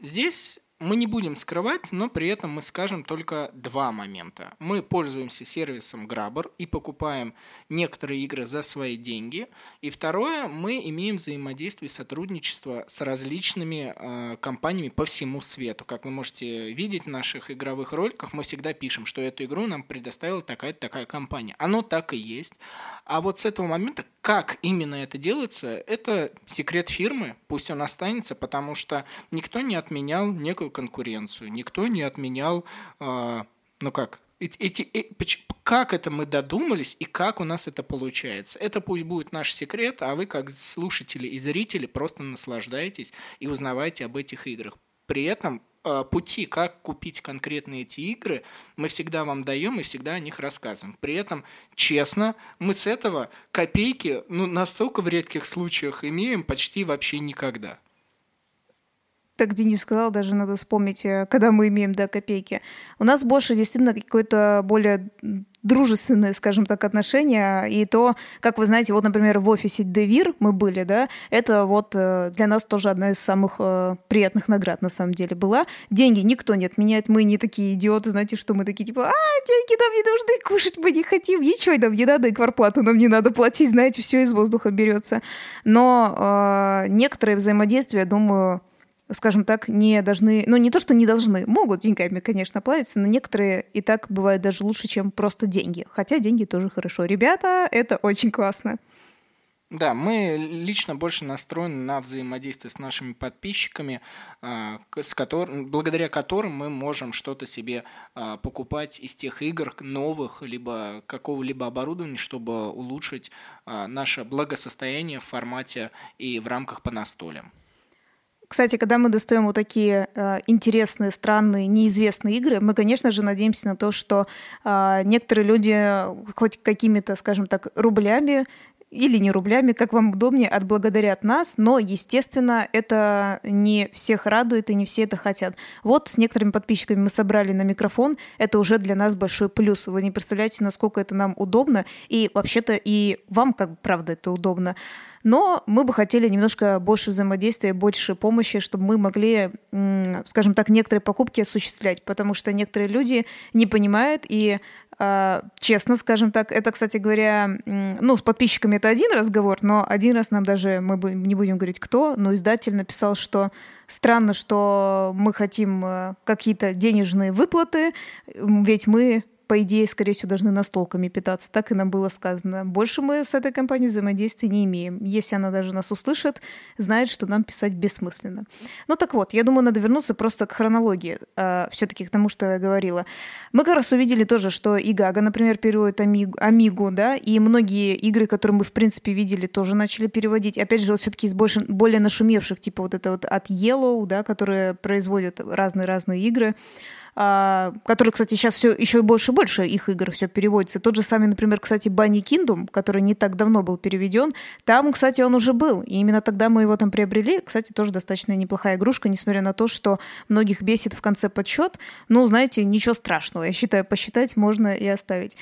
Здесь мы не будем скрывать, но при этом мы скажем только два момента. Мы пользуемся сервисом Grabber и покупаем некоторые игры за свои деньги. И второе, мы имеем взаимодействие и сотрудничество с различными э, компаниями по всему свету. Как вы можете видеть в наших игровых роликах, мы всегда пишем, что эту игру нам предоставила такая-то такая компания. Оно так и есть. А вот с этого момента, как именно это делается, это секрет фирмы, пусть он останется, потому что никто не отменял некую конкуренцию, никто не отменял, э, ну как, эти, э, как это мы додумались и как у нас это получается. Это пусть будет наш секрет, а вы как слушатели и зрители просто наслаждаетесь и узнавайте об этих играх. При этом э, пути, как купить конкретные эти игры, мы всегда вам даем и всегда о них рассказываем. При этом, честно, мы с этого копейки, ну, настолько в редких случаях имеем почти вообще никогда так Денис сказал, даже надо вспомнить, э, когда мы имеем, да, копейки. У нас больше действительно какое-то более дружественные, скажем так, отношения. И то, как вы знаете, вот, например, в офисе Девир мы были, да, это вот э, для нас тоже одна из самых э, приятных наград, на самом деле, была. Деньги никто не отменяет, мы не такие идиоты, знаете, что мы такие, типа, а, деньги нам не нужны, кушать мы не хотим, ничего нам не надо, и кварплату нам не надо платить, знаете, все из воздуха берется. Но э, некоторые взаимодействия, думаю, скажем так, не должны, ну не то, что не должны, могут деньгами, конечно, платиться, но некоторые и так бывают даже лучше, чем просто деньги. Хотя деньги тоже хорошо. Ребята, это очень классно. Да, мы лично больше настроены на взаимодействие с нашими подписчиками, а, с которым, благодаря которым мы можем что-то себе а, покупать из тех игр новых, либо какого-либо оборудования, чтобы улучшить а, наше благосостояние в формате и в рамках по настолям. Кстати, когда мы достаем вот такие э, интересные, странные, неизвестные игры, мы, конечно же, надеемся на то, что э, некоторые люди хоть какими-то, скажем так, рублями или не рублями, как вам удобнее, отблагодарят нас, но, естественно, это не всех радует и не все это хотят. Вот с некоторыми подписчиками мы собрали на микрофон, это уже для нас большой плюс. Вы не представляете, насколько это нам удобно, и вообще-то и вам, как правда, это удобно. Но мы бы хотели немножко больше взаимодействия, больше помощи, чтобы мы могли, скажем так, некоторые покупки осуществлять, потому что некоторые люди не понимают и а, честно, скажем так, это, кстати говоря, ну, с подписчиками это один разговор, но один раз нам даже, мы не будем говорить кто, но издатель написал, что странно, что мы хотим э, какие-то денежные выплаты, ведь мы по идее, скорее всего, должны настолками питаться. Так и нам было сказано. Больше мы с этой компанией взаимодействия не имеем. Если она даже нас услышит, знает, что нам писать бессмысленно. Ну так вот, я думаю, надо вернуться просто к хронологии, э, все-таки к тому, что я говорила. Мы как раз увидели тоже, что и Гага, например, переводит Амигу, Амигу, да, и многие игры, которые мы, в принципе, видели, тоже начали переводить. Опять же, вот все-таки из больше, более нашумевших, типа вот это вот от Yellow, да, которые производят разные-разные игры. А, который, кстати, сейчас все еще больше и больше их игр все переводится. Тот же самый, например, кстати, Банни Kingdom, который не так давно был переведен, там, кстати, он уже был, и именно тогда мы его там приобрели. Кстати, тоже достаточно неплохая игрушка, несмотря на то, что многих бесит в конце подсчет. Ну, знаете, ничего страшного. Я считаю, посчитать можно и оставить.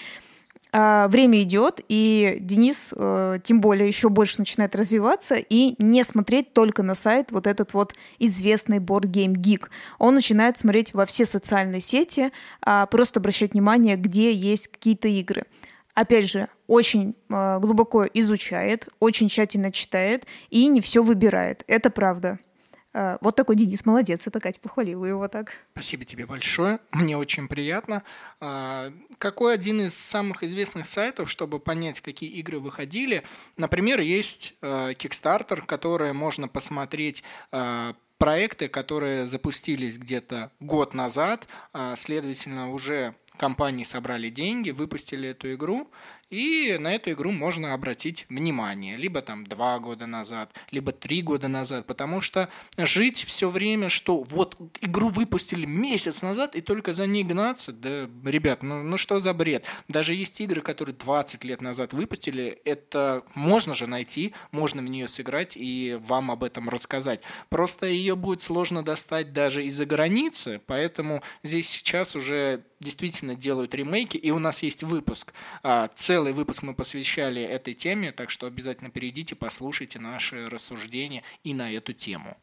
А, время идет, и Денис э, тем более еще больше начинает развиваться и не смотреть только на сайт вот этот вот известный Board Game Geek. Он начинает смотреть во все социальные сети, а, просто обращать внимание, где есть какие-то игры. Опять же, очень э, глубоко изучает, очень тщательно читает и не все выбирает. Это правда. А, вот такой Денис молодец, это Катя похвалила его так. Спасибо тебе большое, мне очень приятно. А, какой один из самых известных сайтов, чтобы понять, какие игры выходили? Например, есть а, Kickstarter, который можно посмотреть проекты, которые запустились где-то год назад, следовательно, уже компании собрали деньги, выпустили эту игру, и на эту игру можно обратить внимание, либо там два года назад, либо три года назад, потому что жить все время, что вот игру выпустили месяц назад, и только за ней гнаться, да, ребят, ну, ну что за бред? Даже есть игры, которые 20 лет назад выпустили, это можно же найти, можно в нее сыграть и вам об этом рассказать. Просто ее будет сложно достать даже из-за границы, поэтому здесь сейчас уже действительно делают ремейки, и у нас есть выпуск а, целый Целый выпуск мы посвящали этой теме, так что обязательно перейдите, послушайте наши рассуждения и на эту тему.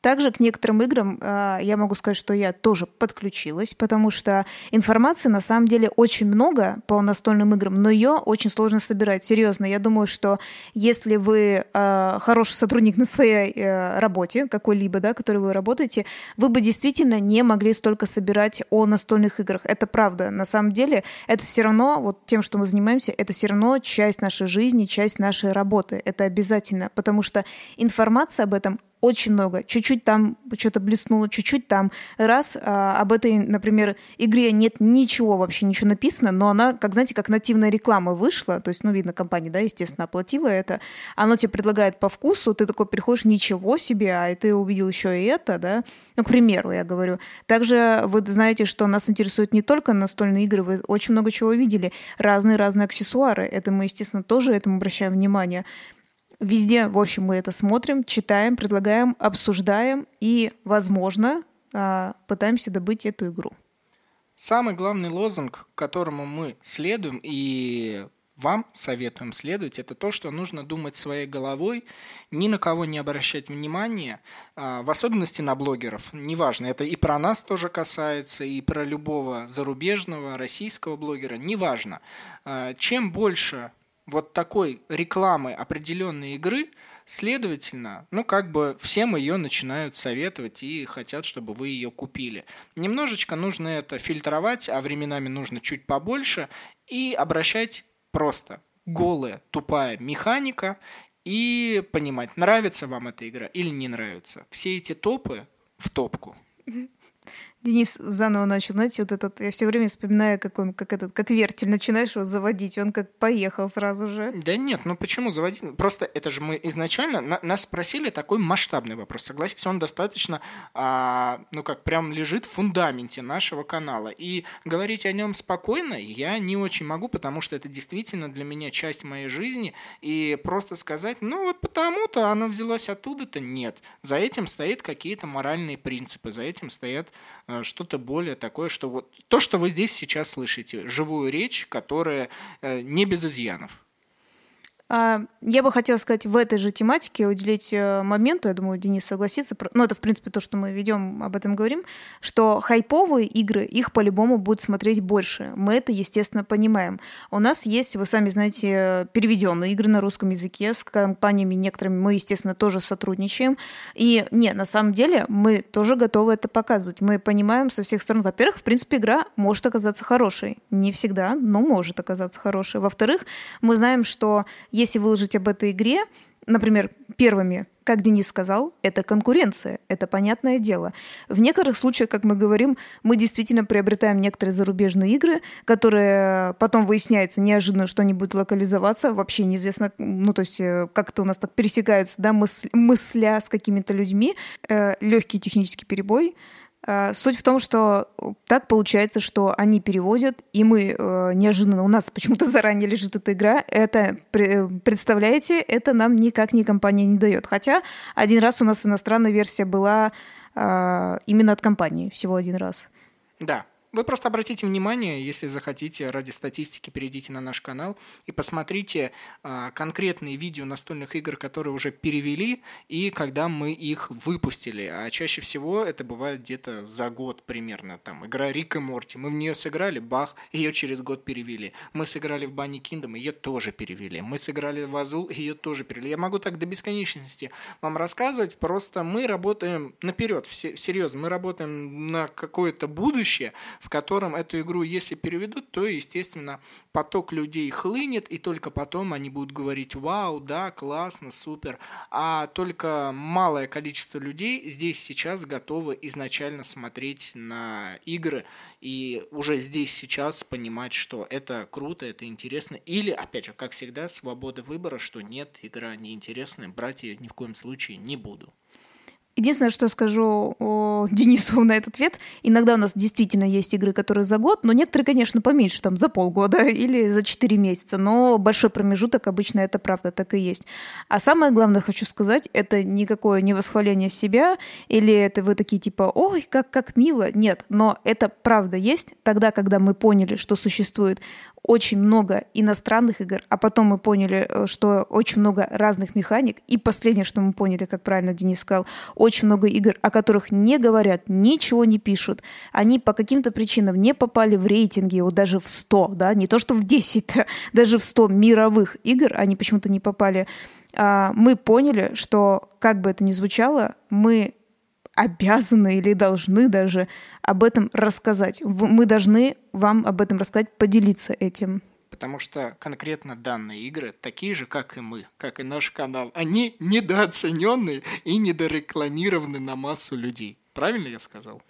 Также к некоторым играм э, я могу сказать, что я тоже подключилась, потому что информации на самом деле очень много по настольным играм, но ее очень сложно собирать. Серьезно, я думаю, что если вы э, хороший сотрудник на своей э, работе, какой-либо, да, которой вы работаете, вы бы действительно не могли столько собирать о настольных играх. Это правда. На самом деле это все равно, вот тем, что мы занимаемся, это все равно часть нашей жизни, часть нашей работы. Это обязательно, потому что информация об этом очень много. Чуть-чуть там что-то блеснуло, чуть-чуть там. Раз а, об этой, например, игре нет ничего вообще, ничего написано, но она, как знаете, как нативная реклама вышла, то есть, ну, видно, компания, да, естественно, оплатила это, оно тебе предлагает по вкусу, ты такой приходишь, ничего себе, а ты увидел еще и это, да, ну, к примеру, я говорю. Также вы знаете, что нас интересует не только настольные игры, вы очень много чего видели, разные-разные аксессуары, это мы, естественно, тоже этому обращаем внимание. Везде, в общем, мы это смотрим, читаем, предлагаем, обсуждаем и, возможно, а, пытаемся добыть эту игру. Самый главный лозунг, которому мы следуем и вам советуем следовать, это то, что нужно думать своей головой, ни на кого не обращать внимания, а, в особенности на блогеров. Неважно, это и про нас тоже касается, и про любого зарубежного, российского блогера, неважно. А, чем больше вот такой рекламы определенной игры, следовательно, ну как бы всем ее начинают советовать и хотят, чтобы вы ее купили. Немножечко нужно это фильтровать, а временами нужно чуть побольше и обращать просто голая, тупая механика и понимать, нравится вам эта игра или не нравится. Все эти топы в топку. Денис заново начал, знаете, вот этот, я все время вспоминаю, как он, как этот, как вертель, начинаешь его заводить, он как поехал сразу же. Да нет, ну почему заводить? Просто это же мы изначально, на, нас спросили такой масштабный вопрос, согласитесь, он достаточно, а, ну как, прям лежит в фундаменте нашего канала, и говорить о нем спокойно я не очень могу, потому что это действительно для меня часть моей жизни, и просто сказать, ну вот потому-то оно взялось оттуда-то, нет. За этим стоят какие-то моральные принципы, за этим стоят что-то более такое, что вот то, что вы здесь сейчас слышите, живую речь, которая э, не без изъянов. А, я бы хотела сказать в этой же тематике уделить э, моменту, я думаю, Денис согласится, ну это в принципе то, что мы ведем, об этом говорим, что хайповые игры, их по-любому будут смотреть больше. Мы это, естественно, понимаем. У нас есть, вы сами знаете, переведенные игры на русском языке, с компаниями некоторыми мы, естественно, тоже сотрудничаем. И нет, на самом деле мы тоже готовы это показывать. Мы понимаем со всех сторон, во-первых, в принципе, игра может оказаться хорошей. Не всегда, но может оказаться хорошей. Во-вторых, мы знаем, что если выложить об этой игре, например, первыми, как Денис сказал, это конкуренция, это понятное дело. В некоторых случаях, как мы говорим, мы действительно приобретаем некоторые зарубежные игры, которые потом выясняется неожиданно, что они будут локализоваться, вообще неизвестно, ну то есть э, как это у нас так пересекаются, да, мысля, с какими-то людьми, э, легкий технический перебой, Э, суть в том, что так получается, что они переводят, и мы э, неожиданно, у нас почему-то заранее лежит эта игра, это, представляете, это нам никак ни компания не дает. Хотя один раз у нас иностранная версия была э, именно от компании, всего один раз. Да, вы просто обратите внимание, если захотите, ради статистики, перейдите на наш канал и посмотрите а, конкретные видео настольных игр, которые уже перевели, и когда мы их выпустили. А чаще всего это бывает где-то за год примерно. Там игра Рик и Морти. Мы в нее сыграли, бах, ее через год перевели. Мы сыграли в Банни Киндом, ее тоже перевели. Мы сыграли в Азул, ее тоже перевели. Я могу так до бесконечности вам рассказывать, просто мы работаем наперед, серьезно, мы работаем на какое-то будущее, в котором эту игру, если переведут, то, естественно, поток людей хлынет, и только потом они будут говорить «Вау, да, классно, супер». А только малое количество людей здесь сейчас готовы изначально смотреть на игры и уже здесь сейчас понимать, что это круто, это интересно. Или, опять же, как всегда, свобода выбора, что нет, игра неинтересная, брать ее ни в коем случае не буду. Единственное, что скажу о Денису на этот ответ, иногда у нас действительно есть игры, которые за год, но некоторые, конечно, поменьше, там, за полгода или за четыре месяца, но большой промежуток обычно это правда так и есть. А самое главное, хочу сказать, это никакое не восхваление себя, или это вы такие типа, ой, как, как мило, нет, но это правда есть тогда, когда мы поняли, что существует очень много иностранных игр, а потом мы поняли, э, что очень много разных механик. И последнее, что мы поняли, как правильно Денис сказал, очень много игр, о которых не говорят, ничего не пишут. Они по каким-то причинам не попали в рейтинги, вот даже в 100, да, не то что в 10, даже в 100 мировых игр они почему-то не попали. А, мы поняли, что, как бы это ни звучало, мы обязаны или должны даже об этом рассказать. Мы должны вам об этом рассказать, поделиться этим. Потому что конкретно данные игры такие же, как и мы, как и наш канал. Они недооцененные и недорекламированы на массу людей. Правильно я сказал?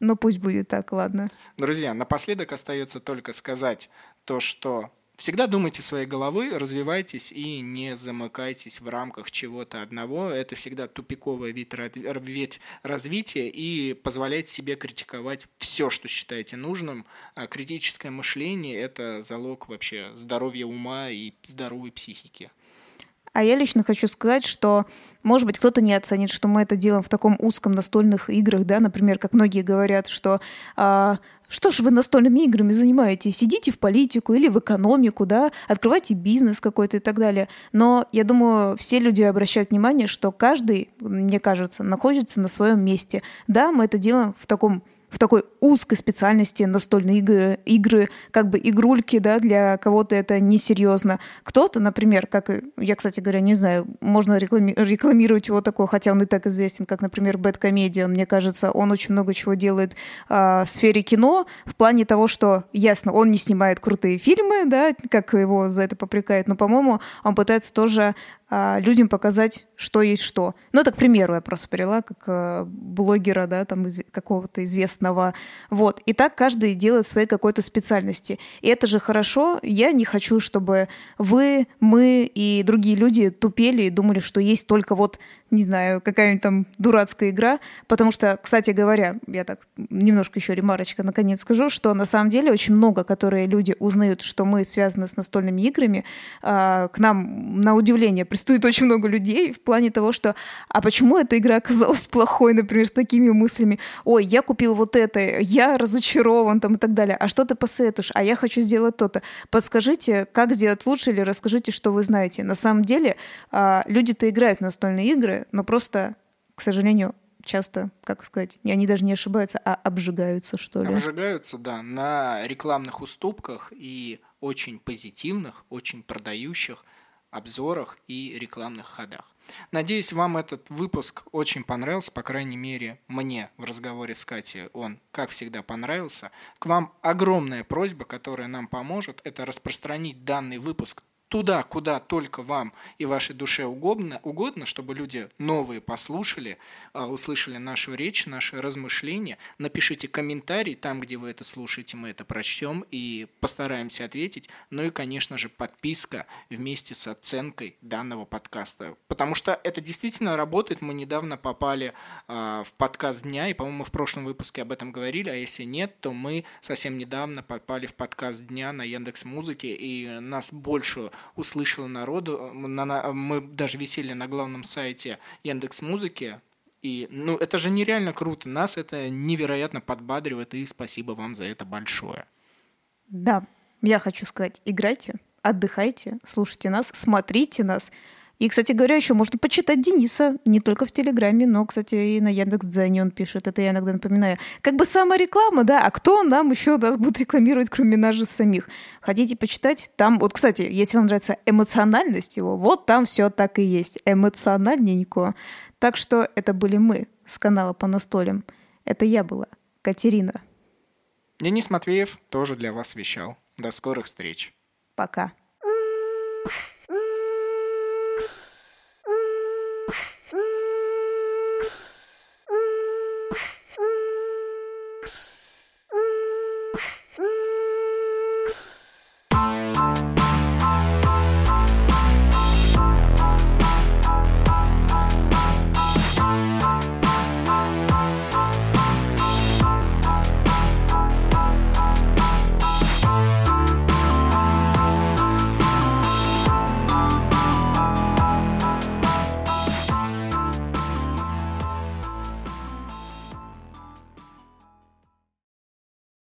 Ну пусть будет так, ладно. Друзья, напоследок остается только сказать то, что Всегда думайте своей головой, развивайтесь и не замыкайтесь в рамках чего-то одного. Это всегда тупиковая ветвь развития и позволяйте себе критиковать все, что считаете нужным. А критическое мышление – это залог вообще здоровья ума и здоровой психики. А я лично хочу сказать, что, может быть, кто-то не оценит, что мы это делаем в таком узком настольных играх, да, например, как многие говорят, что а, что ж вы настольными играми занимаетесь? Сидите в политику или в экономику, да, открывайте бизнес какой-то и так далее. Но я думаю, все люди обращают внимание, что каждый, мне кажется, находится на своем месте. Да, мы это делаем в таком в такой узкой специальности настольные игры, игры как бы игрульки, да, для кого-то это несерьезно. Кто-то, например, как я, кстати говоря, не знаю, можно реклами- рекламировать его такой, хотя он и так известен, как, например, Bad Comedian. Мне кажется, он очень много чего делает э, в сфере кино, в плане того, что, ясно, он не снимает крутые фильмы, да, как его за это попрекают, но, по-моему, он пытается тоже людям показать, что есть что. Ну, так, к примеру, я просто привела, как э, блогера, да, там, из, какого-то известного. Вот. И так каждый делает своей какой-то специальности. И это же хорошо. Я не хочу, чтобы вы, мы и другие люди тупели и думали, что есть только вот не знаю, какая-нибудь там дурацкая игра. Потому что, кстати говоря, я так немножко еще ремарочка наконец скажу, что на самом деле очень много, которые люди узнают, что мы связаны с настольными играми, а, к нам на удивление пристует очень много людей в плане того, что а почему эта игра оказалась плохой, например, с такими мыслями, ой, я купил вот это, я разочарован там и так далее, а что ты посоветуешь, а я хочу сделать то-то. Подскажите, как сделать лучше или расскажите, что вы знаете. На самом деле а, люди-то играют в настольные игры, но просто, к сожалению, часто, как сказать, они даже не ошибаются, а обжигаются, что ли. Обжигаются, да, на рекламных уступках и очень позитивных, очень продающих обзорах и рекламных ходах. Надеюсь, вам этот выпуск очень понравился, по крайней мере, мне в разговоре с Катей он, как всегда, понравился. К вам огромная просьба, которая нам поможет, это распространить данный выпуск туда, куда только вам и вашей душе угодно, угодно чтобы люди новые послушали, а, услышали нашу речь, наши размышления. Напишите комментарий там, где вы это слушаете, мы это прочтем и постараемся ответить. Ну и, конечно же, подписка вместе с оценкой данного подкаста. Потому что это действительно работает. Мы недавно попали а, в подкаст дня, и, по-моему, в прошлом выпуске об этом говорили, а если нет, то мы совсем недавно попали в подкаст дня на Яндекс Музыке, и нас больше услышало народу. Мы даже висели на главном сайте Яндекс Музыки. И, ну, это же нереально круто. Нас это невероятно подбадривает, и спасибо вам за это большое. Да, я хочу сказать, играйте, отдыхайте, слушайте нас, смотрите нас. И, кстати говоря, еще можно почитать Дениса не только в Телеграме, но, кстати, и на Яндекс.Дзене он пишет. Это я иногда напоминаю. Как бы самая реклама, да, а кто нам еще нас будет рекламировать, кроме нас же самих? Хотите почитать? Там, вот, кстати, если вам нравится эмоциональность его, вот там все так и есть. Эмоциональненько. Так что это были мы с канала по настолям. Это я была, Катерина. Денис Матвеев тоже для вас вещал. До скорых встреч. Пока.